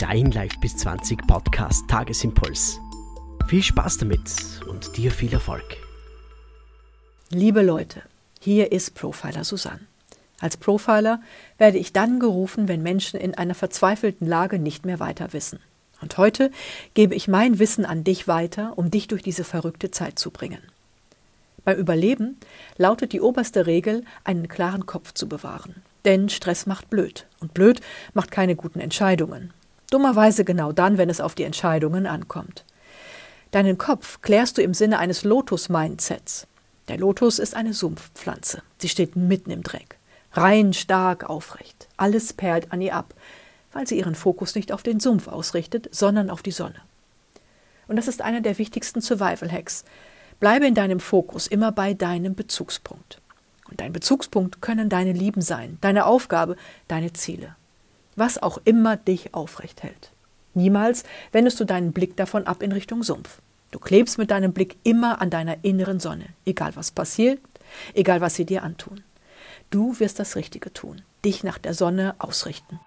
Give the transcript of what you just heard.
dein Live bis 20 Podcast Tagesimpuls. Viel Spaß damit und dir viel Erfolg. Liebe Leute, hier ist Profiler Susanne. Als Profiler werde ich dann gerufen, wenn Menschen in einer verzweifelten Lage nicht mehr weiter wissen. Und heute gebe ich mein Wissen an dich weiter, um dich durch diese verrückte Zeit zu bringen. Beim Überleben lautet die oberste Regel, einen klaren Kopf zu bewahren. Denn Stress macht blöd. Und blöd macht keine guten Entscheidungen. Dummerweise genau dann, wenn es auf die Entscheidungen ankommt. Deinen Kopf klärst du im Sinne eines Lotus-Mindsets. Der Lotus ist eine Sumpfpflanze. Sie steht mitten im Dreck. Rein, stark, aufrecht. Alles perlt an ihr ab, weil sie ihren Fokus nicht auf den Sumpf ausrichtet, sondern auf die Sonne. Und das ist einer der wichtigsten Survival-Hacks. Bleibe in deinem Fokus immer bei deinem Bezugspunkt. Und dein Bezugspunkt können deine Lieben sein, deine Aufgabe, deine Ziele. Was auch immer dich aufrecht hält. Niemals wendest du deinen Blick davon ab in Richtung Sumpf. Du klebst mit deinem Blick immer an deiner inneren Sonne, egal was passiert, egal was sie dir antun. Du wirst das Richtige tun, dich nach der Sonne ausrichten.